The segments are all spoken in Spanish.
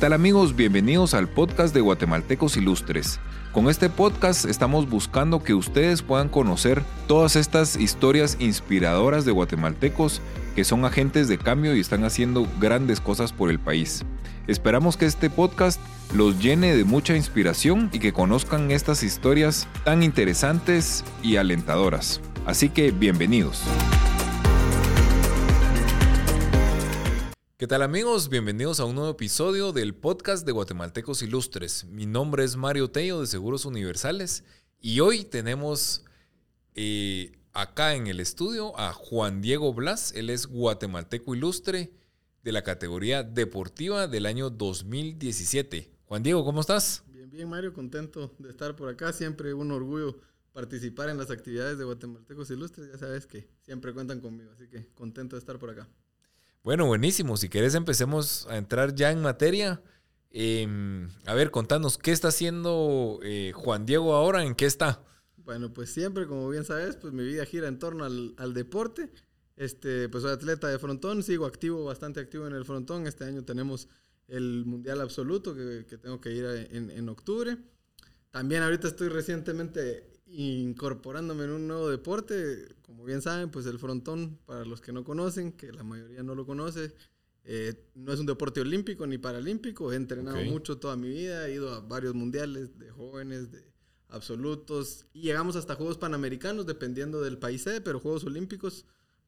¿Qué tal amigos? Bienvenidos al podcast de Guatemaltecos Ilustres. Con este podcast estamos buscando que ustedes puedan conocer todas estas historias inspiradoras de guatemaltecos que son agentes de cambio y están haciendo grandes cosas por el país. Esperamos que este podcast los llene de mucha inspiración y que conozcan estas historias tan interesantes y alentadoras. Así que bienvenidos. ¿Qué tal amigos? Bienvenidos a un nuevo episodio del podcast de Guatemaltecos Ilustres. Mi nombre es Mario Tello de Seguros Universales y hoy tenemos eh, acá en el estudio a Juan Diego Blas. Él es guatemalteco ilustre de la categoría deportiva del año 2017. Juan Diego, ¿cómo estás? Bien, bien Mario, contento de estar por acá. Siempre un orgullo participar en las actividades de Guatemaltecos Ilustres. Ya sabes que siempre cuentan conmigo, así que contento de estar por acá. Bueno, buenísimo. Si querés empecemos a entrar ya en materia. Em, a ver, contanos, ¿qué está haciendo eh, Juan Diego ahora? ¿En qué está? Bueno, pues siempre, como bien sabes, pues mi vida gira en torno al, deporte. Este, pues soy atleta de frontón, sigo activo, bastante activo en el frontón. Este año tenemos el Mundial Absoluto que, tengo que ir en, en, octubre. También ahorita estoy recientemente incorporándome en un nuevo deporte. Como bien saben, pues el frontón, para los que no conocen, que la mayoría no lo conoce, eh, no es un deporte olímpico ni paralímpico. He entrenado mucho toda mi vida, he ido a varios mundiales de jóvenes, de absolutos, y llegamos hasta Juegos Panamericanos, dependiendo del país sede, pero Juegos Olímpicos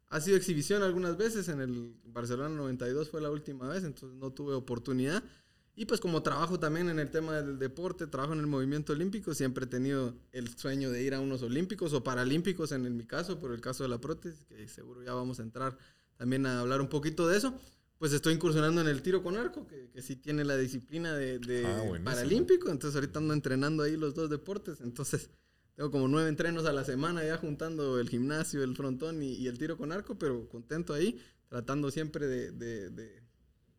ha sido exhibición algunas veces. En el Barcelona 92 fue la última vez, entonces no tuve oportunidad. Y pues como trabajo también en el tema del deporte, trabajo en el movimiento olímpico, siempre he tenido el sueño de ir a unos olímpicos o paralímpicos en, mi caso, por el caso de la prótesis, que seguro ya vamos a entrar también a hablar un poquito de eso. Pues estoy incursionando en el tiro con arco, que, que sí tiene la disciplina de, ah, paralímpico, entonces ahorita ando entrenando ahí los dos deportes, entonces tengo como nueve entrenos a la semana ya juntando el gimnasio, el frontón y, el tiro con arco, pero contento ahí, tratando siempre de de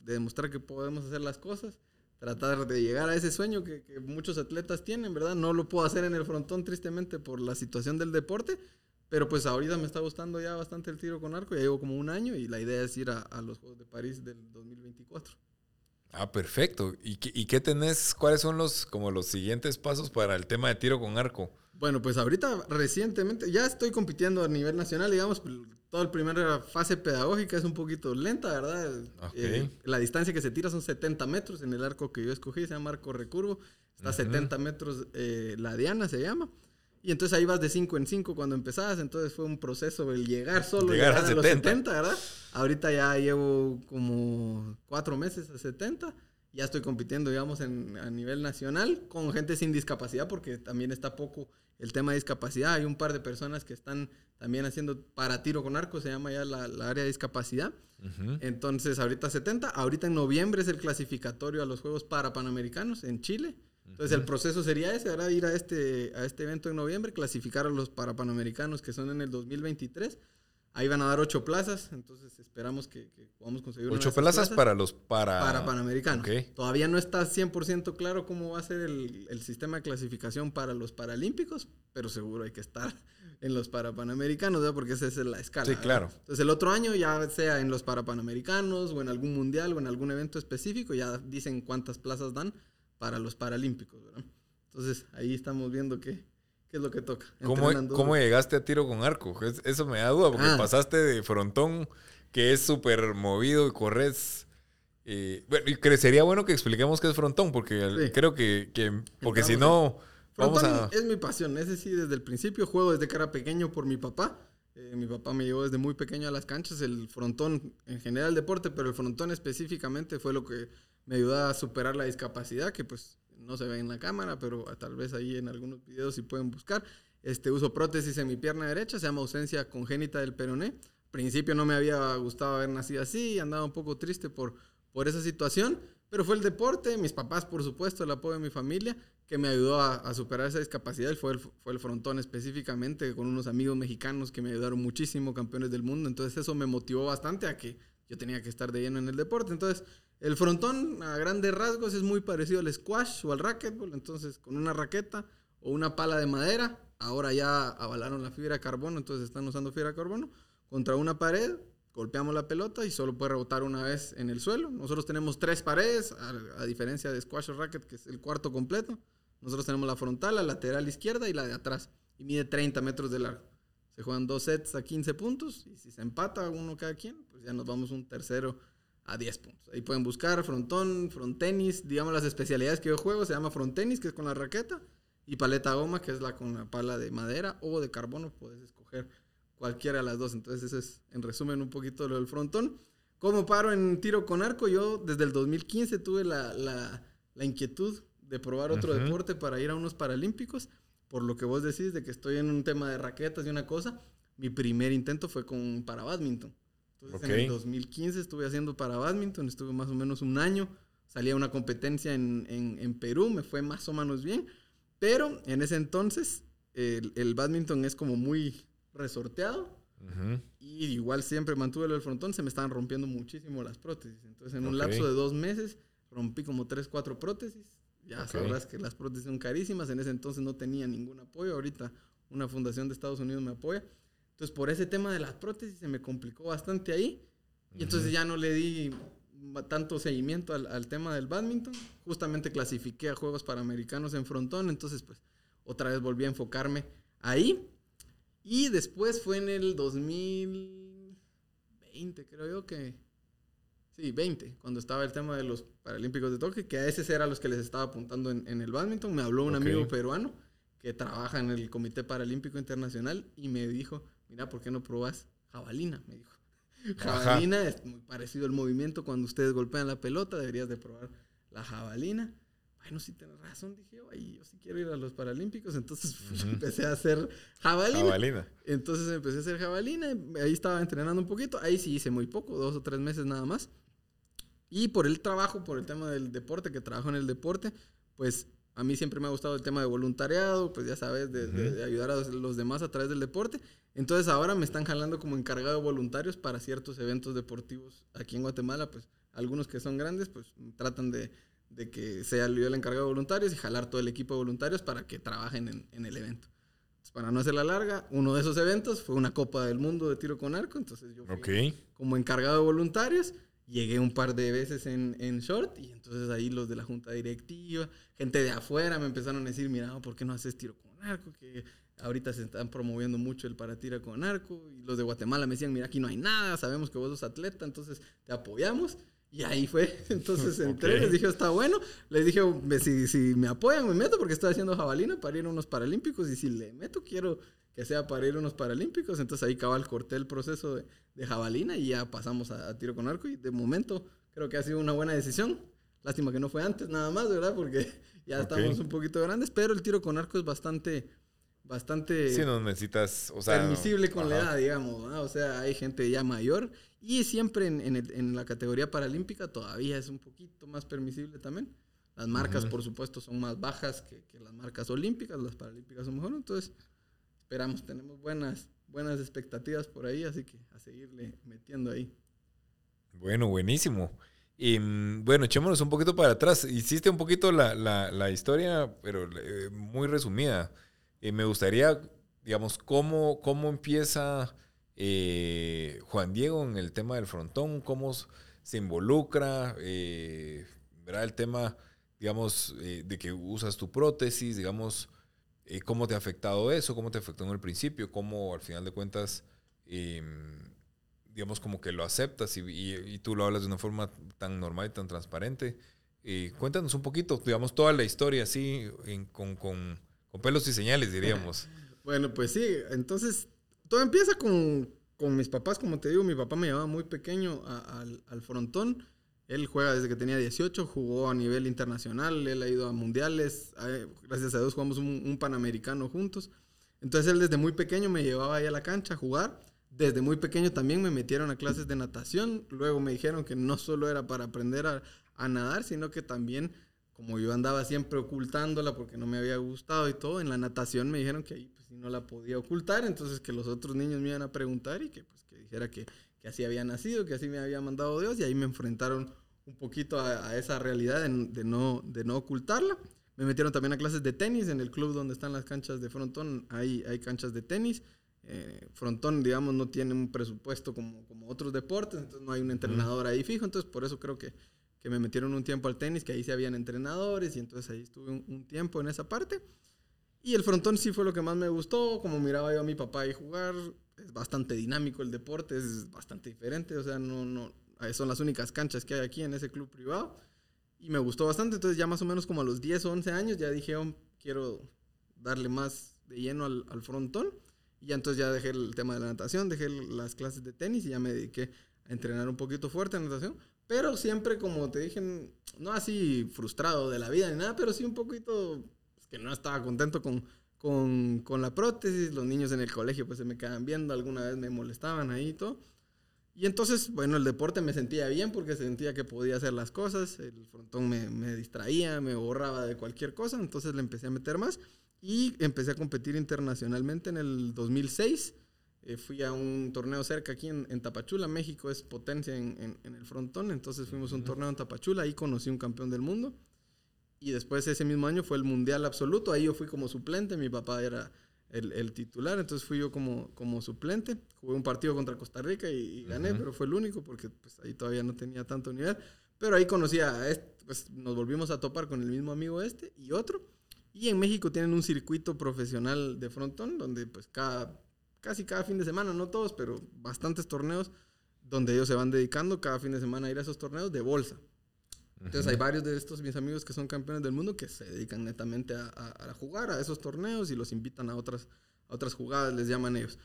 demostrar que podemos hacer las cosas, tratar de llegar a ese sueño que, muchos atletas tienen, ¿verdad? No lo puedo hacer en el frontón tristemente por la situación del deporte, pero pues ahorita me está gustando ya bastante el tiro con arco, ya llevo como un año y la idea es ir a, los Juegos de París del 2024. Ah, perfecto. ¿Y qué, ¿Y qué tenés? ¿Cuáles son los como los siguientes pasos para el tema de tiro con arco? Bueno, pues ahorita recientemente ya estoy compitiendo a nivel nacional, digamos, toda la primera fase pedagógica es un poquito lenta, ¿verdad? Eh, la distancia que se tira son 70 metros en el arco que yo escogí, se llama arco recurvo, está a 70 metros, eh, la diana se llama. Y entonces ahí vas de 5 en 5 cuando empezabas, entonces fue un proceso el llegar solo llegar, a, 70. los 70, ¿verdad? Ahorita ya llevo como 4 meses a 70 ya estoy compitiendo, digamos, en, a nivel nacional con gente sin discapacidad, porque también está poco el tema de discapacidad. Hay un par de personas que están también haciendo para tiro con arco, se llama ya la, área de discapacidad. Entonces, ahorita 70, ahorita en noviembre es el clasificatorio a los Juegos para Panamericanos en Chile. Entonces, el proceso sería ese, ahora ir a este, a este evento en noviembre, clasificar a los para Panamericanos que son en el 2023 Ahí van a dar ocho plazas, entonces esperamos que, podamos conseguir ocho plazas, para los para... Para Panamericanos. Todavía no está 100% claro cómo va a ser el, sistema de clasificación para los Paralímpicos, pero seguro hay que estar en los para Panamericanos, porque esa es la escala. Sí, claro. Entonces el otro año ya sea en los para Panamericanos o en algún mundial o en algún evento específico, ya dicen cuántas plazas dan para los Paralímpicos, ¿verdad? Entonces ahí estamos viendo que ¿Qué es lo que toca? ¿Cómo, llegaste a tiro con arco? Eso me da duda, porque ah. pasaste de frontón, que es súper movido y corres. Eh, bueno, y sería bueno que expliquemos qué es frontón, porque creo que, porque si no... Vamos a... es mi pasión, ese sí, desde el principio juego desde que era pequeño por mi papá. Eh, mi papá me llevó desde muy pequeño a las canchas, el frontón en general deporte, pero el frontón específicamente fue lo que me ayudó a superar la discapacidad, que pues no se ve en la cámara, pero tal vez ahí en algunos videos sí pueden buscar. Este, uso prótesis en mi pierna derecha, se llama ausencia congénita del peroné. principio no me había gustado haber nacido así, andaba un poco triste por, por esa situación, pero fue el deporte, mis papás, por supuesto, el apoyo de mi familia, que me ayudó a, superar esa discapacidad. Fue el, fue el frontón específicamente, con unos amigos mexicanos que me ayudaron muchísimo, campeones del mundo. Entonces eso me motivó bastante a que yo tenía que estar de lleno en el deporte. Entonces el frontón, a grandes rasgos, es muy parecido al squash o al racquetball. Entonces, con una raqueta o una pala de madera, ahora ya avalaron la fibra de carbono, entonces están usando fibra de carbono, contra una pared, golpeamos la pelota y solo puede rebotar una vez en el suelo. Nosotros tenemos tres paredes, a, diferencia de squash o racket, que es el cuarto completo. Nosotros tenemos la frontal, la lateral izquierda y la de atrás. Y mide 30 metros de largo. Se juegan dos sets a 15 puntos y si se empata uno cada quien, pues ya nos vamos un tercero a 10 puntos. Ahí pueden buscar frontón, frontenis, digamos las especialidades que yo juego, se llama frontenis, que es con la raqueta, y paleta goma, que es la con la pala de madera o de carbono, puedes escoger cualquiera de las dos. Entonces, eso es en resumen un poquito lo del frontón. ¿Cómo paro en tiro con arco? Yo desde el 2015 tuve la, la, inquietud de probar otro deporte para ir a unos paralímpicos. Por lo que vos decís de que estoy en un tema de raquetas y una cosa, mi primer intento fue con para badminton. Entonces en el 2015 estuve haciendo para badminton, estuve más o menos un año. Salí a una competencia en, en, en Perú, me fue más o menos bien. Pero en ese entonces el, el badminton es como muy resorteado. Y igual siempre mantuve el frontón, se me estaban rompiendo muchísimo las prótesis. Entonces, en un lapso de dos meses, rompí como tres, cuatro prótesis. Ya sabrás que las prótesis son carísimas. En ese entonces no tenía ningún apoyo. Ahorita una fundación de Estados Unidos me apoya. Entonces, por ese tema de las prótesis se me complicó bastante ahí. Y entonces ya no le di tanto seguimiento al, al, tema del badminton. Justamente clasifiqué a Juegos Panamericanos en frontón. Entonces, pues, otra vez volví a enfocarme ahí. Y después fue en el 2020, creo yo que... Sí, 20, cuando estaba el tema de los Paralímpicos de Tokio, que a esos eran los que les estaba apuntando en, el badminton. Me habló un amigo peruano que trabaja en el Comité Paralímpico Internacional y me dijo, mira, ¿por qué no probas jabalina? Me dijo. Jabalina es muy parecido al movimiento cuando ustedes golpean la pelota, deberías de probar la jabalina bueno, sí tienes razón, dije yo, yo sí quiero ir a los Paralímpicos, entonces empecé a hacer jabalina. jabalina. Entonces empecé a hacer jabalina, ahí estaba entrenando un poquito, ahí sí hice muy poco, dos o tres meses nada más. Y por el trabajo, por el tema del deporte, que trabajo en el deporte, pues a mí siempre me ha gustado el tema de voluntariado, pues ya sabes, de, ayudar a los demás a través del deporte. Entonces ahora me están jalando como encargado de voluntarios para ciertos eventos deportivos aquí en Guatemala, pues algunos que son grandes, pues tratan de de que sea yo el encargado de voluntarios y jalar todo el equipo de voluntarios para que trabajen en, el evento. para no hacer la larga, uno de esos eventos fue una Copa del Mundo de tiro con arco, entonces yo fui como encargado de voluntarios, llegué un par de veces en, en, short y entonces ahí los de la junta directiva, gente de afuera me empezaron a decir, mira, ¿por qué no haces tiro con arco? Que ahorita se están promoviendo mucho el para tiro con arco y los de Guatemala me decían, mira, aquí no hay nada, sabemos que vos sos atleta, entonces te apoyamos. Y ahí fue. Entonces entré, les dije, está bueno. Les dije, si, si me apoyan, me meto porque estoy haciendo jabalina para ir a unos paralímpicos. Y si le meto, quiero que sea para ir a unos paralímpicos. Entonces ahí cabal corté el proceso de, de jabalina y ya pasamos a, tiro con arco. Y de momento creo que ha sido una buena decisión. Lástima que no fue antes nada más, ¿verdad? Porque ya estamos un poquito grandes. Pero el tiro con arco es bastante bastante sí, no necesitas, o sea, permisible con la edad, digamos. O sea, hay gente ya mayor y siempre en, en, la categoría paralímpica todavía es un poquito más permisible también. Las marcas, por supuesto, son más bajas que, que, las marcas olímpicas, las paralímpicas son mejor. Entonces, esperamos, tenemos buenas, buenas expectativas por ahí, así que a seguirle metiendo ahí. Bueno, buenísimo. Y mm, bueno, echémonos un poquito para atrás. Hiciste un poquito la, la, la historia, pero eh, muy resumida. Y me gustaría, digamos, cómo, cómo empieza eh, Juan Diego en el tema del frontón, cómo se involucra, eh, ¿verdad? El tema, digamos, eh, de que usas tu prótesis, digamos, cómo te ha afectado eso, cómo te afectó en el principio, cómo al final de cuentas, em, digamos, como que lo aceptas y, tú lo hablas de una forma tan normal y tan transparente. cuéntanos un poquito, digamos, toda la historia así, con con pelos y señales, diríamos. Bueno, pues sí, entonces todo empieza con, con, mis papás, como te digo, mi papá me llevaba muy pequeño al, al, frontón. Él juega desde que tenía 18, jugó a nivel internacional, él ha ido a mundiales, gracias a Dios jugamos un, panamericano juntos. Entonces él desde muy pequeño me llevaba ahí a la cancha a jugar. Desde muy pequeño también me metieron a clases de natación. Luego me dijeron que no solo era para aprender a, a nadar, sino que también como yo andaba siempre ocultándola porque no me había gustado y todo, en la natación me dijeron que ahí pues no la podía ocultar, entonces que los otros niños me iban a preguntar y que pues que dijera que, que así había nacido, que así me había mandado Dios y ahí me enfrentaron un poquito a, esa realidad de, no, de no ocultarla. Me metieron también a clases de tenis en el club donde están las canchas de frontón, hay, hay canchas de tenis. eh, frontón, digamos, no tiene un presupuesto como, como otros deportes, entonces no hay un entrenador ahí fijo, entonces por eso creo que, que me metieron un tiempo al tenis, que ahí sí habían entrenadores y entonces ahí estuve un, tiempo en esa parte. Y el frontón sí fue lo que más me gustó, como miraba yo a mi papá ahí jugar, es bastante dinámico el deporte, es bastante diferente, o sea, no, no, son las únicas canchas que hay aquí en ese club privado. Y me gustó bastante, entonces ya más o menos como a los 10 o 11 años ya dije, oh, quiero darle más de lleno al, al frontón. Y ya entonces ya dejé el tema de la natación, dejé las clases de tenis y ya me dediqué a entrenar un poquito fuerte en natación. Pero siempre, como te dije, no así frustrado de la vida ni nada, pero sí un poquito pues, que no estaba contento con, con, con, la prótesis. Los niños en el colegio pues se me quedaban viendo, alguna vez me molestaban ahí y todo. Y entonces, bueno, el deporte me sentía bien porque sentía que podía hacer las cosas. El frontón me, me distraía, me borraba de cualquier cosa. Entonces le empecé a meter más. Y empecé a competir internacionalmente en el 2006. Eh, fui a un torneo cerca aquí en, Tapachula, México es potencia en, el frontón, entonces fuimos a un torneo en Tapachula, ahí conocí un campeón del mundo. Y después ese mismo año fue el Mundial Absoluto, ahí yo fui como suplente, mi papá era el, titular, entonces fui yo como, como suplente. Jugué un partido contra Costa Rica y, gané, pero fue el único porque pues, ahí todavía no tenía tanto nivel. Pero ahí conocí a, este, pues nos volvimos a topar con el mismo amigo este y otro. Y en México tienen un circuito profesional de frontón donde pues cada, casi cada fin de semana, no todos, pero bastantes torneos donde ellos se van dedicando cada fin de semana a ir a esos torneos de bolsa. Entonces hay varios de estos mis amigos que son campeones del mundo que se dedican netamente a, a jugar a esos torneos y los invitan a otras, a otras jugadas, les llaman ellos.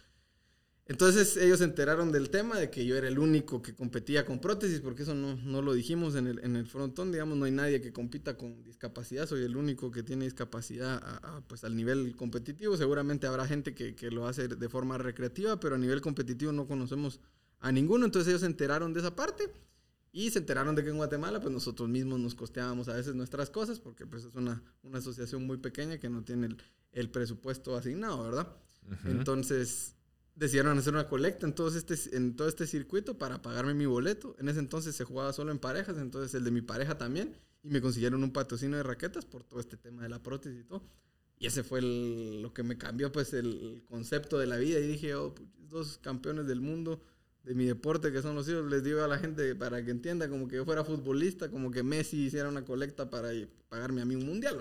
Entonces ellos se enteraron del tema de que yo era el único que competía con prótesis, porque eso no, no lo dijimos en el, en el, frontón, digamos, no hay nadie que compita con discapacidad, soy el único que tiene discapacidad pues al nivel competitivo, seguramente habrá gente que, que, lo hace de forma recreativa, pero a nivel competitivo no conocemos a ninguno, entonces ellos se enteraron de esa parte y se enteraron de que en Guatemala pues nosotros mismos nos costeábamos a veces nuestras cosas, porque pues es una, una asociación muy pequeña que no tiene el, el presupuesto asignado, ¿verdad? Entonces decidieron hacer una colecta en todo, este, en todo este circuito para pagarme mi boleto. En ese entonces se jugaba solo en parejas, entonces el de mi pareja también. Y me consiguieron un patrocinio de raquetas por todo este tema de la prótesis y todo. Y ese fue lo que me cambió pues el, concepto de la vida. Y dije, oh, pues, dos campeones del mundo de mi deporte que son los hijos. Les digo a la gente para que entienda como que yo fuera futbolista, como que Messi hiciera una colecta para pagarme a mí un mundial.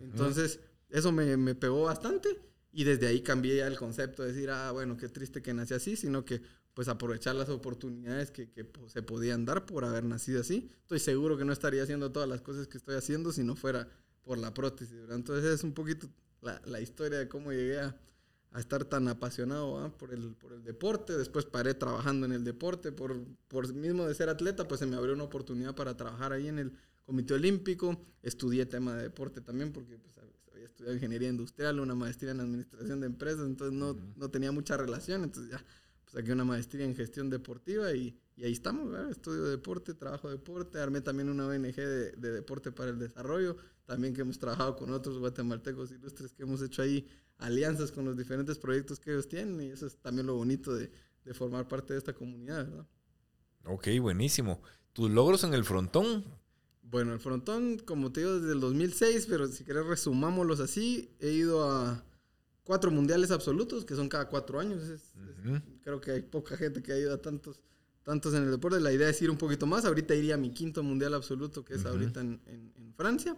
Entonces eso me, me pegó bastante. Y desde ahí cambié ya el concepto de decir, ah, bueno, qué triste que nací así, sino que pues aprovechar las oportunidades que, que pues, se podían dar por haber nacido así. Estoy seguro que no estaría haciendo todas las cosas que estoy haciendo si no fuera por la prótesis. Entonces es un poquito la, la historia de cómo llegué a, a estar tan apasionado por, el, por el deporte. Después paré trabajando en el deporte. Por, por mismo de ser atleta, pues se me abrió una oportunidad para trabajar ahí en el Comité Olímpico. Estudié tema de deporte también porque pues, estudiado ingeniería industrial, una maestría en administración de empresas, entonces no, no tenía mucha relación, entonces ya pues saqué una maestría en gestión deportiva y, y ahí estamos, estudio deporte, trabajo deporte, armé también una ONG de, de, deporte para el desarrollo, también que hemos trabajado con otros guatemaltecos ilustres que hemos hecho ahí alianzas con los diferentes proyectos que ellos tienen y eso es también lo bonito de, de formar parte de esta comunidad, ¿verdad? Ok, buenísimo. ¿Tus logros en el frontón? Bueno, el frontón, como te digo, desde el 2006, pero si querés resumámoslos así, he ido a cuatro mundiales absolutos, que son cada cuatro años. creo que hay poca gente que ha ido a tantos, tantos en el deporte. La idea es ir un poquito más. Ahorita iría a mi quinto mundial absoluto, que es ahorita en, en, Francia.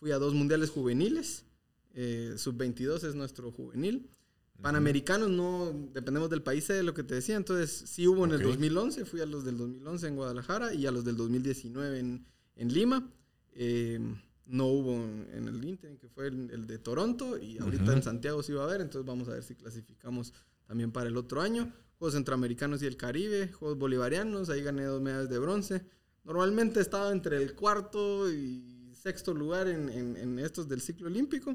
Fui a dos mundiales juveniles. Eh, Sub-22 es nuestro juvenil. Panamericanos no, dependemos del país, de lo que te decía. Entonces, sí hubo en el 2011, fui a los del 2011 en Guadalajara y a los del 2019 en, en Lima. Eh, no hubo en el Inter, que fue el, de Toronto, y ahorita en Santiago sí va a haber, entonces vamos a ver si clasificamos también para el otro año. Juegos Centroamericanos y el Caribe, Juegos Bolivarianos, ahí gané dos medallas de bronce. Normalmente estaba entre el cuarto y sexto lugar en, en, estos del ciclo olímpico,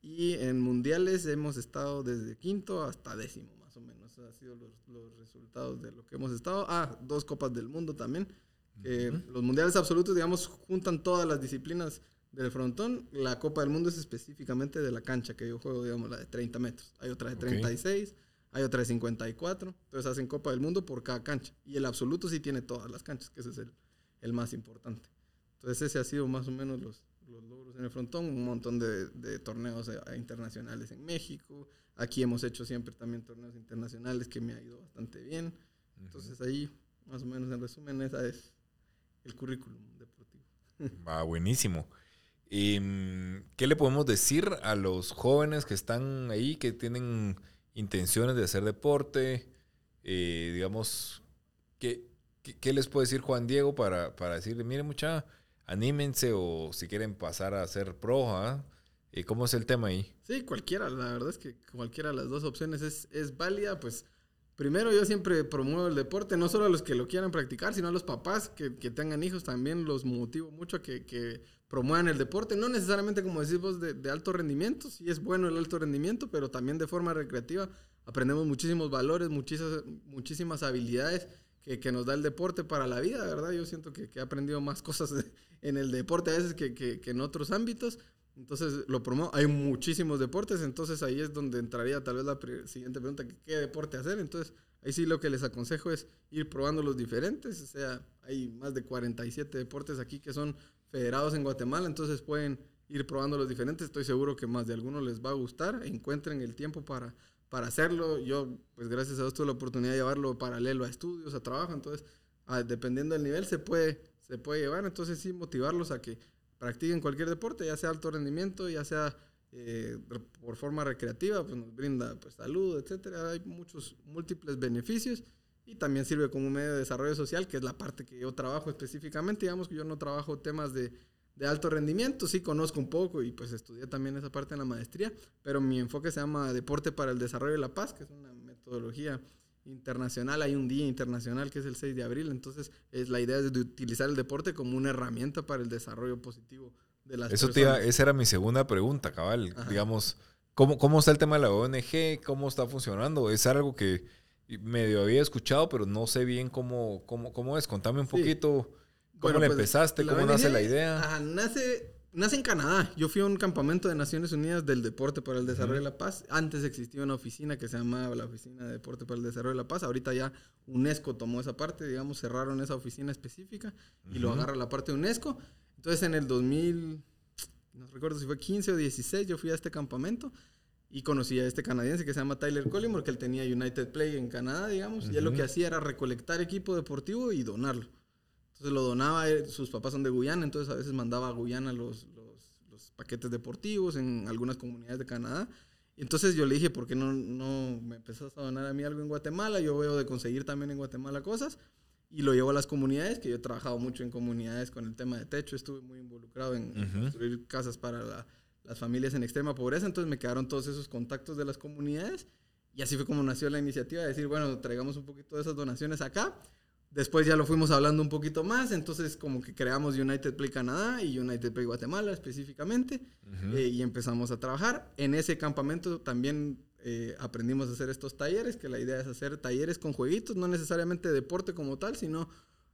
y en mundiales hemos estado desde quinto hasta décimo, más o menos. Han sido los, los resultados de lo que hemos estado. Ah, dos Copas del Mundo también los mundiales absolutos, digamos, juntan todas las disciplinas del frontón. La Copa del Mundo es específicamente de la cancha que yo juego, digamos, la de 30 metros. Hay otra de 36, hay otra de 54. Entonces hacen Copa del Mundo por cada cancha. Y el absoluto sí tiene todas las canchas, que ese es el, el más importante. Entonces ese ha sido más o menos los, los logros en el frontón, un montón de, de torneos eh, internacionales en México. Aquí hemos hecho siempre también torneos internacionales que me ha ido bastante bien. Entonces ahí, más o menos en resumen, esa es el currículum deportivo. Va, buenísimo. ¿Y, mm, ¿Qué le podemos decir a los jóvenes que están ahí, que tienen intenciones de hacer deporte? Eh, digamos, ¿qué, ¿qué, les puede decir Juan Diego para, para decirle, mire mucha, anímense o si quieren pasar a ser pro, ¿ah? ¿Y cómo es el tema ahí? Sí, cualquiera, la verdad es que cualquiera de las dos opciones es, es válida, pues primero yo siempre promuevo el deporte, no solo a los que lo quieran practicar, sino a los papás que, que tengan hijos, también los motivo mucho a que, que, promuevan el deporte, no necesariamente como decimos de, de alto rendimiento, sí es bueno el alto rendimiento, pero también de forma recreativa aprendemos muchísimos valores, muchísimas, muchísimas habilidades que, que, nos da el deporte para la vida, ¿verdad? Yo siento que, que he aprendido más cosas en el deporte a veces que, que, en otros ámbitos. Entonces lo promuevo. Hay muchísimos deportes, entonces ahí es donde entraría tal vez la siguiente pregunta, ¿qué deporte hacer? Entonces ahí sí lo que les aconsejo es ir probando los diferentes. O sea, hay más de 47 deportes aquí que son federados en Guatemala, entonces pueden ir probando los diferentes. Estoy seguro que más de algunos les va a gustar. Encuentren el tiempo para, para hacerlo. Yo, pues gracias a Dios tuve la oportunidad de llevarlo paralelo a estudios, a trabajo. Entonces, dependiendo del nivel, se puede, se puede llevar. Entonces, sí, motivarlos a que practiquen cualquier deporte, ya sea alto rendimiento, ya sea eh, por forma recreativa, pues nos brinda pues, salud, etcétera. Hay muchos múltiples beneficios y también sirve como medio de desarrollo social, que es la parte que yo trabajo específicamente. Digamos que yo no trabajo temas de, de alto rendimiento, sí conozco un poco y pues estudié también esa parte en la maestría, pero mi enfoque se llama Deporte para el Desarrollo de la Paz, que es una metodología internacional, hay un día internacional que es el 6 de abril, entonces es la idea de utilizar el deporte como una herramienta para el desarrollo positivo de las Eso personas. esa era mi segunda pregunta, cabal, Ajá. digamos, ¿cómo, ¿cómo está el tema de la ONG? ¿Cómo está funcionando? Es algo que medio había escuchado, pero no sé bien cómo, cómo, cómo es. Contame un poquito cómo bueno, pues, empezaste, cómo ONG, nace la idea. Ajá, nace Nace en Canadá. Yo fui a un campamento de Naciones Unidas del Deporte para el Desarrollo uh -huh. de la Paz. Antes existía una oficina que se llamaba la Oficina de Deporte para el Desarrollo de la Paz. Ahorita ya UNESCO tomó esa parte, digamos, cerraron esa oficina específica y uh -huh. lo agarra la parte de UNESCO. Entonces en el 2000, no recuerdo si fue 15 o 16, yo fui a este campamento y conocí a este canadiense que se llama Tyler Collymore, que él tenía United Play en Canadá, digamos, uh -huh. y él lo que hacía era recolectar equipo deportivo y donarlo. Entonces lo donaba, sus papás son de Guyana, entonces a veces mandaba a Guyana los, los, los, paquetes deportivos en algunas comunidades de Canadá. Entonces yo le dije, ¿por qué no, no me empezás a donar a mí algo en Guatemala? Yo veo de conseguir también en Guatemala cosas. Y lo llevo a las comunidades, que yo he trabajado mucho en comunidades con el tema de techo, estuve muy involucrado en, uh -huh. construir casas para la, las familias en extrema pobreza, entonces me quedaron todos esos contactos de las comunidades. Y así fue como nació la iniciativa de decir, bueno, traigamos un poquito de esas donaciones acá Después ya lo fuimos hablando un poquito más, entonces como que creamos United Play Canadá y United Play Guatemala específicamente uh -huh. eh, y empezamos a trabajar. En ese campamento también eh, aprendimos a hacer estos talleres, que la idea es hacer talleres con jueguitos, no necesariamente deporte como tal, sino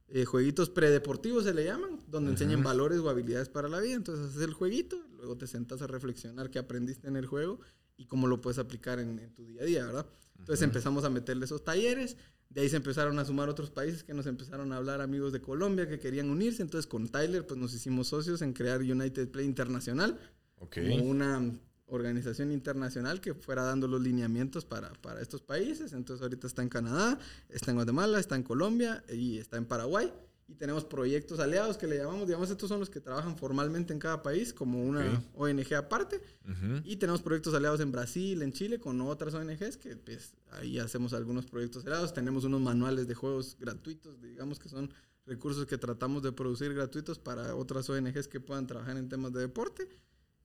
eh, jueguitos predeportivos se le llaman, donde uh -huh. enseñan valores o habilidades para la vida. Entonces haces el jueguito, luego te sentas a reflexionar qué aprendiste en el juego y cómo lo puedes aplicar en, en tu día a día, ¿verdad? Entonces uh -huh. empezamos a meterle esos talleres. De ahí se empezaron a sumar otros países que nos empezaron a hablar amigos de Colombia que querían unirse. Entonces con Tyler pues nos hicimos socios en crear United Play Internacional. Okay. Como una organización internacional que fuera dando los lineamientos para, para estos países. Entonces ahorita está en Canadá, está en Guatemala, está en Colombia y está en Paraguay. Y tenemos proyectos aliados que le llamamos, digamos, estos son los que trabajan formalmente en cada país como una okay. ONG aparte. Uh -huh. Y tenemos proyectos aliados en Brasil, en Chile, con otras ONGs que pues ahí hacemos algunos proyectos aliados. Tenemos unos manuales de juegos gratuitos, digamos que son recursos que tratamos de producir gratuitos para otras ONGs que puedan trabajar en temas de deporte.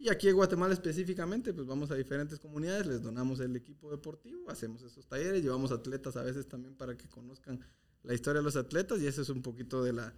Y aquí en Guatemala específicamente, pues vamos a diferentes comunidades, les donamos el equipo deportivo, hacemos esos talleres, llevamos atletas a veces también para que conozcan la historia de los atletas y eso es un poquito de la,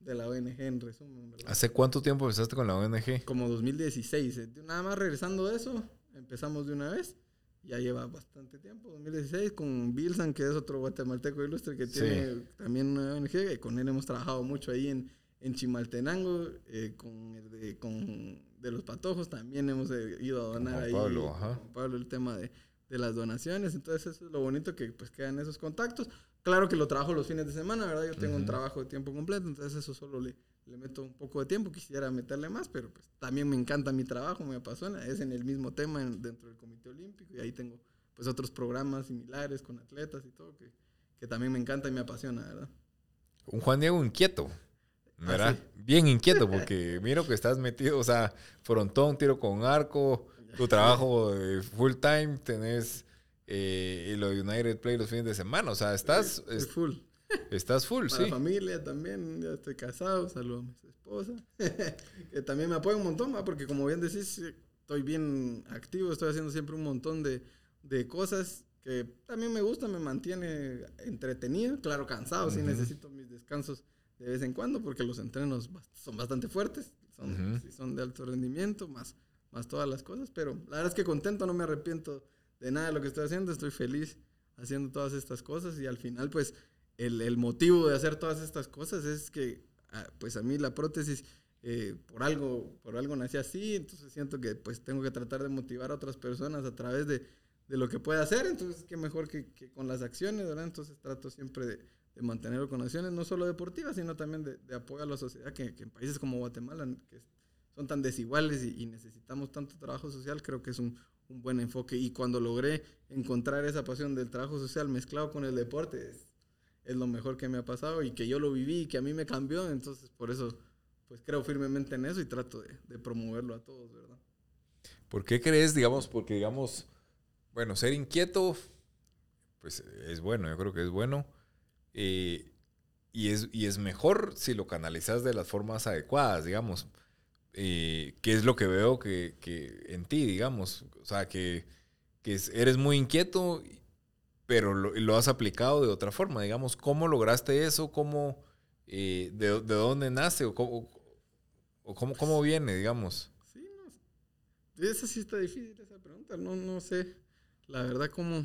de la ONG en resumen. ¿verdad? ¿Hace cuánto tiempo empezaste con la ONG? Como 2016. Eh, nada más regresando de eso, empezamos de una vez. Ya lleva bastante tiempo, 2016, con Bilsan, que es otro guatemalteco ilustre que tiene sí. también una ONG. Y con él hemos trabajado mucho ahí en, en Chimaltenango, eh, con, el de, con de los patojos también hemos eh, ido a donar con ahí. Pablo, ajá. Con Pablo, el tema de, de las donaciones. Entonces, eso es lo bonito que pues quedan esos contactos. Claro que lo trabajo los fines de semana, ¿verdad? Yo tengo uh -huh. un trabajo de tiempo completo, entonces eso solo le, le meto un poco de tiempo, quisiera meterle más, pero pues también me encanta mi trabajo, me apasiona, es en el mismo tema dentro del Comité Olímpico y ahí tengo pues otros programas similares con atletas y todo que, que también me encanta y me apasiona, ¿verdad? Un Juan Diego inquieto. Ah, ¿Verdad? Bien inquieto, porque miro que estás metido, o sea, frontón, tiro con arco, tu trabajo de full time, tenés eh, lo United Play los fines de semana, o sea, estás... full. Estás full, Para sí. La familia también, ya estoy casado, saludo a mi esposa, que también me apoya un montón, porque como bien decís, estoy bien activo, estoy haciendo siempre un montón de, de cosas que también me gusta, me mantiene entretenido, claro, cansado, sí necesito mis descansos de vez en cuando, porque los entrenos son bastante fuertes, son, son de alto rendimiento, más, más todas las cosas, pero la verdad es que contento, no me arrepiento de nada lo que estoy haciendo, estoy feliz haciendo todas estas cosas. Y al final pues el, el motivo de hacer todas estas cosas es que ah, pues a mí la prótesis eh, por algo por algo nací así, entonces siento que pues tengo que tratar de motivar a otras personas a través de, de lo que pueda hacer, entonces qué mejor que, que, con las acciones, ¿verdad? Entonces trato siempre de, de mantenerlo con acciones no solo deportivas, sino también de, de apoyo a la sociedad, que, que, en países como Guatemala, que son tan desiguales y, y necesitamos tanto trabajo social, creo que es un, un buen enfoque. Y cuando logré encontrar esa pasión del trabajo social mezclado con el deporte, es, lo mejor que me ha pasado y que yo lo viví y que a mí me cambió. Entonces, por eso, pues creo firmemente en eso y trato de, de promoverlo a todos, ¿verdad? ¿Por qué crees, digamos, porque digamos, bueno, ser inquieto, pues es bueno, yo creo que es bueno. Eh, y, es, y es mejor si lo canalizas de las formas adecuadas, digamos. Eh, que es lo que veo que, que, en ti, digamos. O sea, que, que eres muy inquieto, pero lo, lo, has aplicado de otra forma, digamos. ¿Cómo lograste eso? ¿Cómo, eh, de, de, dónde nace? ¿O, cómo, o cómo, cómo, viene, digamos? Sí, no, esa sí está difícil, esa pregunta. No, no sé, la verdad, cómo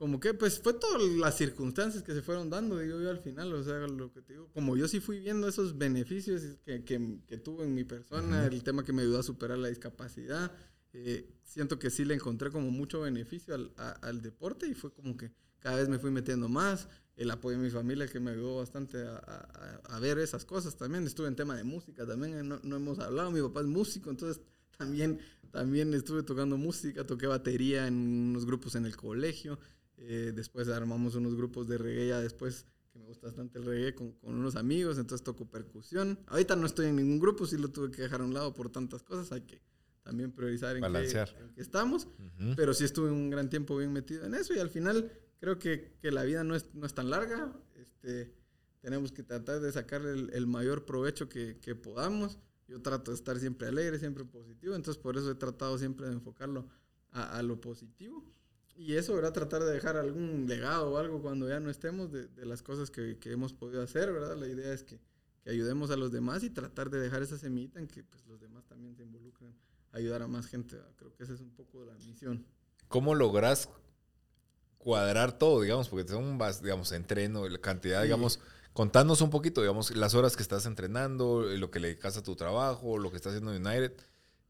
como que pues fue todas las circunstancias que se fueron dando, digo yo al final, o sea, lo que te digo, como yo sí fui viendo esos beneficios que, que, que tuve en mi persona, uh -huh. el tema que me ayudó a superar la discapacidad, eh, siento que sí le encontré como mucho beneficio al, a, al, deporte y fue como que cada vez me fui metiendo más, el apoyo de mi familia que me ayudó bastante a, a, a ver esas cosas también, estuve en tema de música también, no, no hemos hablado, mi papá es músico, entonces también, también estuve tocando música, toqué batería en unos grupos en el colegio, eh, después armamos unos grupos de reggae ya después, que me gusta bastante el reggae, con, con, unos amigos, entonces toco percusión. Ahorita no estoy en ningún grupo, sí lo tuve que dejar a un lado por tantas cosas, hay que también priorizar en, qué, en qué, estamos, uh -huh. pero sí estuve un gran tiempo bien metido en eso y al final creo que, que la vida no es, no es tan larga, este, tenemos que tratar de sacar el, el mayor provecho que, que podamos. Yo trato de estar siempre alegre, siempre positivo, entonces por eso he tratado siempre de enfocarlo a, a lo positivo. Y eso, ¿verdad? Tratar de dejar algún legado o algo cuando ya no estemos de, de las cosas que, que, hemos podido hacer, ¿verdad? La idea es que, que, ayudemos a los demás y tratar de dejar esa semillita en que pues, los demás también se involucren, ayudar a más gente. ¿verdad? Creo que esa es un poco la misión. ¿Cómo logras cuadrar todo, digamos? Porque son, digamos, entreno, la cantidad, sí. digamos, contanos un poquito, digamos, las horas que estás entrenando, lo que le dedicas a tu trabajo, lo que estás haciendo en United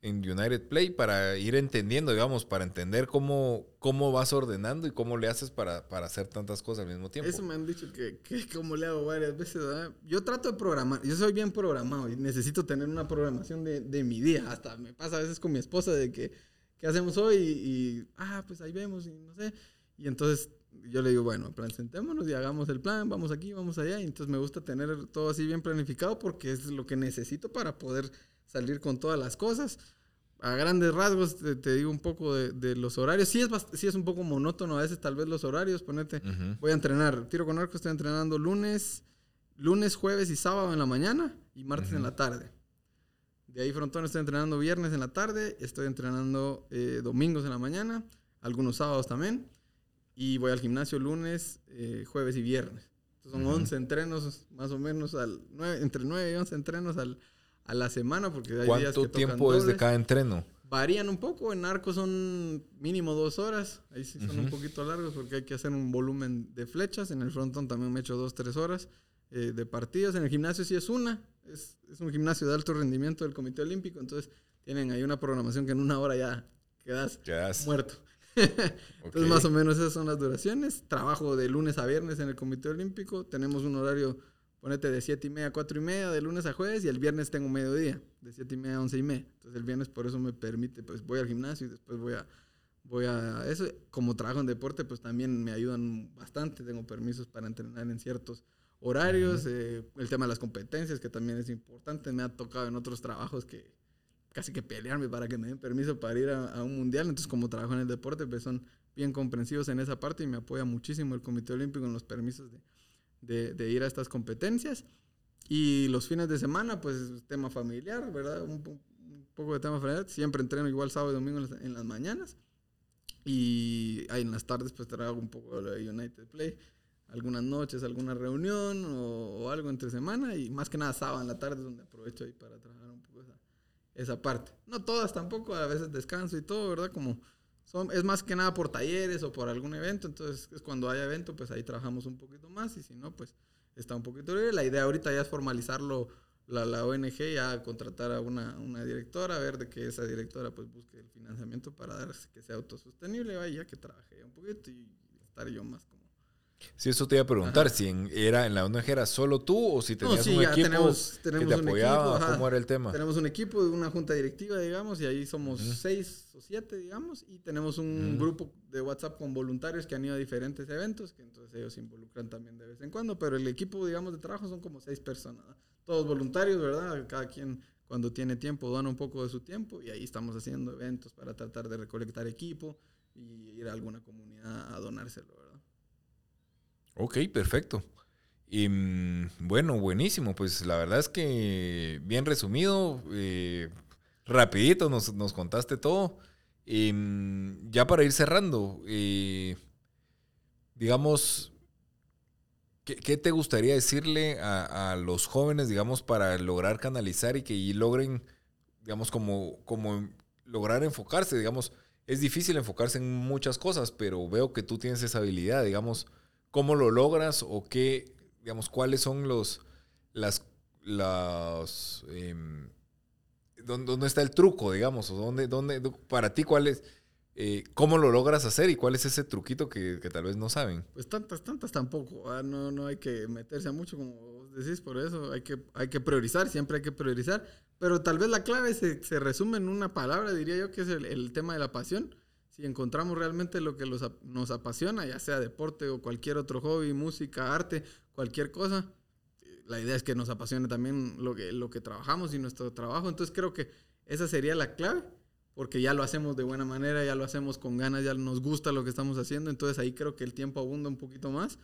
en United Play para ir entendiendo, digamos, para entender cómo, cómo vas ordenando y cómo le haces para, para hacer tantas cosas al mismo tiempo. Eso me han dicho que, que como le hago varias veces, ¿verdad? Yo trato de programar, yo soy bien programado y necesito tener una programación de, de mi día. Hasta me pasa a veces con mi esposa de que, ¿qué hacemos hoy? Y, y, ah, pues ahí vemos y no sé. Y entonces yo le digo, bueno, plan, sentémonos y hagamos el plan, vamos aquí, vamos allá. Y entonces me gusta tener todo así bien planificado porque es lo que necesito para poder salir con todas las cosas. A grandes rasgos te, te digo un poco de, de, los horarios. Sí es, sí es un poco monótono a veces tal vez los horarios. Ponete, uh -huh. voy a entrenar. Tiro con arco, estoy entrenando lunes, lunes, jueves y sábado en la mañana y martes uh -huh. en la tarde. De ahí frontón estoy entrenando viernes en la tarde, estoy entrenando eh, domingos en la mañana, algunos sábados también. Y voy al gimnasio lunes, eh, jueves y viernes. Entonces son uh -huh. 11 entrenos más o menos, al 9, entre 9 y 11 entrenos al, a la semana. Porque hay ¿Cuánto días que tiempo es de cada entreno? Varían un poco, en arco son mínimo dos horas, ahí sí son uh -huh. un poquito largos porque hay que hacer un volumen de flechas, en el frontón también me echo dos, tres horas eh, de partidas, en el gimnasio sí es una, es, es, un gimnasio de alto rendimiento del Comité Olímpico, entonces tienen ahí una programación que en una hora ya quedas, muerto. entonces okay. más o menos esas son las duraciones, trabajo de lunes a viernes en el Comité Olímpico, tenemos un horario ponete de 7 y media a 4 y media, de lunes a jueves, y el viernes tengo mediodía, de 7 y media a 11 y media. Entonces el viernes por eso me permite, pues voy al gimnasio y después voy a, voy a eso. Como trabajo en deporte, pues también me ayudan bastante. Tengo permisos para entrenar en ciertos horarios. Eh, el tema de las competencias, que también es importante. Me ha tocado en otros trabajos que casi que pelearme para que me den permiso para ir a, un mundial. Entonces, como trabajo en el deporte, pues son bien comprensivos en esa parte y me apoya muchísimo el Comité Olímpico en los permisos de, de, ir a estas competencias. Y los fines de semana, pues tema familiar, ¿verdad? Un, poco de tema familiar. Siempre entreno igual sábado y domingo en las mañanas. Y ahí en las tardes pues traigo un poco de United Play. Algunas noches, alguna reunión o, algo entre semana. Y más que nada sábado en la tarde donde aprovecho ahí para trabajar un poco esa, esa parte. No todas tampoco, a veces descanso y todo, ¿verdad? Como son, es más que nada por talleres o por algún evento. Entonces es cuando haya evento pues ahí trabajamos un poquito más. Y si no pues está un poquito libre. La idea ahorita ya es formalizarlo la, la ONG ya contratar a una, una, directora, ver de que esa directora pues busque el financiamiento para dar que sea autosostenible, vaya que trabaje un poquito y estar yo más como Sí, eso te iba a preguntar, si era en la ONG era solo tú o si tenías un equipo tenemos, que te apoyaba, ¿cómo era el tema? Tenemos un equipo de una junta directiva, digamos, y ahí somos seis o siete, digamos, y tenemos un grupo de WhatsApp con voluntarios que han ido a diferentes eventos, que entonces ellos se involucran también de vez en cuando, pero el equipo, digamos, de trabajo son como seis personas, todos voluntarios, ¿verdad? Cada quien cuando tiene tiempo dona un poco de su tiempo y ahí estamos haciendo eventos para tratar de recolectar equipo y ir a alguna comunidad a donárselo. Ok, perfecto. Y mm, bueno, buenísimo. Pues la verdad es que bien resumido, eh, rapidito nos, contaste todo. Mm, ya para ir cerrando, eh, digamos, ¿qué, te gustaría decirle a, los jóvenes, digamos, para lograr canalizar y que logren, digamos, como, como lograr enfocarse? Digamos, es difícil enfocarse en muchas cosas, pero veo que tú tienes esa habilidad, digamos cómo lo logras o qué, digamos, cuáles son los, las, las, em, dónde, está el truco, digamos, o dónde, dónde, para ti, cuál es, eh, cómo lo logras hacer y cuál es ese truquito que, tal vez no saben. Pues tantas, tantas tampoco, ah, no, no hay que meterse a mucho, como vos decís, por eso hay que, hay que priorizar, siempre hay que priorizar, pero tal vez la clave se, se resume en una palabra, diría yo, que es el tema de la pasión si encontramos realmente lo que nos apasiona, ya sea deporte o cualquier otro hobby, música, arte, cualquier cosa, la idea es que nos apasione también lo que, trabajamos y nuestro trabajo. Entonces creo que esa sería la clave, porque ya lo hacemos de buena manera, ya lo hacemos con ganas, ya nos gusta lo que estamos haciendo. Entonces ahí creo que el tiempo abunda un poquito más.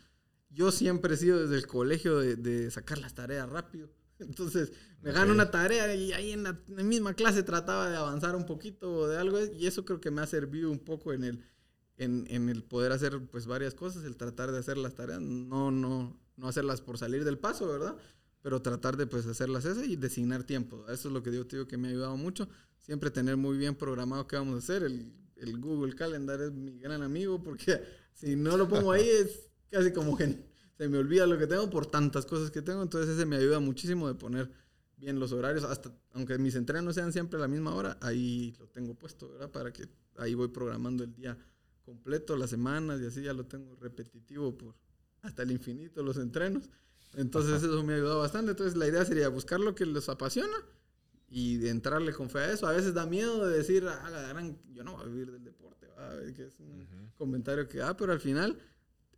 Yo siempre he sido desde el colegio de, de sacar las tareas rápido. Entonces me gano una tarea y ahí en la, misma clase trataba de avanzar un poquito o de algo y eso creo que me ha servido un poco en el, en, en, el poder hacer pues varias cosas, el tratar de hacer las tareas, no, no, no hacerlas por salir del paso, ¿verdad? Pero tratar de pues hacerlas esas y designar tiempo. Eso es lo que yo te digo que me ha ayudado mucho. Siempre tener muy bien programado qué vamos a hacer. El, el Google Calendar es mi gran amigo porque si no lo pongo ahí es casi como que se me olvida lo que tengo por tantas cosas que tengo. Entonces ese me ayuda muchísimo de poner bien los horarios. Hasta, aunque mis entrenos sean siempre a la misma hora, ahí lo tengo puesto, ¿verdad? Para que ahí voy programando el día completo, las semanas y así ya lo tengo repetitivo por hasta el infinito los entrenos. Entonces eso me ha ayudado bastante. Entonces la idea sería buscar lo que les apasiona y de entrarle con fe a eso. A veces da miedo de decir, ah, la gran, yo no voy a vivir del deporte, que es un comentario que, ah, pero al final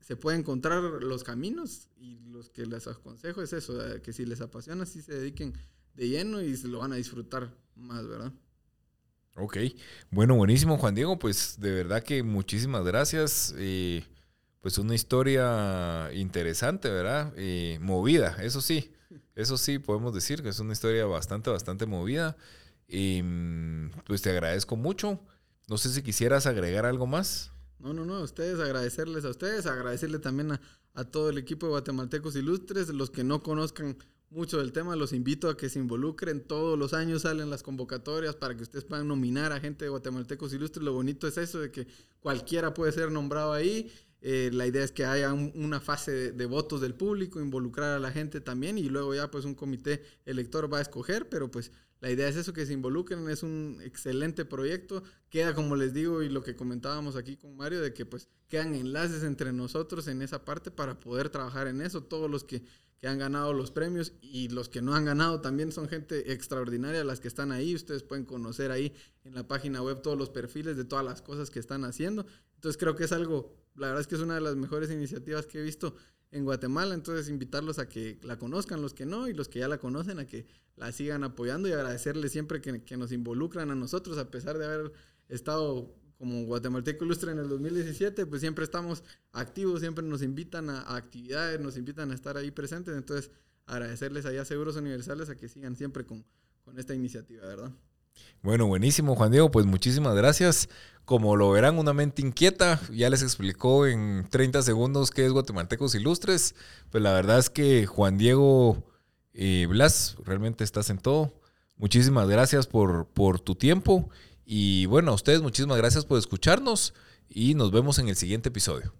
se puede encontrar los caminos y los que les aconsejo es eso, que si les apasiona, sí se dediquen de lleno y se lo van a disfrutar más, ¿verdad? Ok, bueno, buenísimo Juan Diego, pues de verdad que muchísimas gracias. Eh, pues una historia interesante, ¿verdad? Eh, movida, eso sí, eso sí podemos decir que es una historia bastante, bastante movida. Y mm, pues te agradezco mucho. No sé si quisieras agregar algo más. No, no, no, ustedes, agradecerles a ustedes, agradecerle también a, a, todo el equipo de Guatemaltecos Ilustres, los que no conozcan mucho del tema, los invito a que se involucren, todos los años salen las convocatorias para que ustedes puedan nominar a gente de Guatemaltecos Ilustres, lo bonito es eso, de que cualquiera puede ser nombrado ahí, eh, la idea es que haya una fase de, votos del público, involucrar a la gente también y luego ya pues un comité elector va a escoger, pero pues la idea es eso, que se involucren, es un excelente proyecto. Queda, como les digo, y lo que comentábamos aquí con Mario, de que pues quedan enlaces entre nosotros en esa parte para poder trabajar en eso. Todos los que que han ganado los premios y los que no han ganado también son gente extraordinaria las que están ahí. Ustedes pueden conocer ahí en la página web todos los perfiles de todas las cosas que están haciendo. Entonces creo que es algo, la verdad es que es una de las mejores iniciativas que he visto en Guatemala. Entonces invitarlos a que la conozcan, los que no, y los que ya la conocen, a que la sigan apoyando y agradecerles siempre que, que nos involucran a nosotros, a pesar de haber estado como Guatemalteco Ilustre en el 2017, pues siempre estamos activos, siempre nos invitan a, actividades, nos invitan a estar ahí presentes. Entonces, agradecerles allá a Seguros Universales a que sigan siempre con, con esta iniciativa, ¿verdad? Bueno, buenísimo, Juan Diego. Pues muchísimas gracias. Como lo verán, una mente inquieta. Ya les explicó en 30 segundos qué es Guatemaltecos Ilustres. Pues la verdad es que Juan Diego eh, Blas, realmente estás en todo. Muchísimas gracias por, por tu tiempo y bueno, a ustedes muchísimas gracias por escucharnos y nos vemos en el siguiente episodio.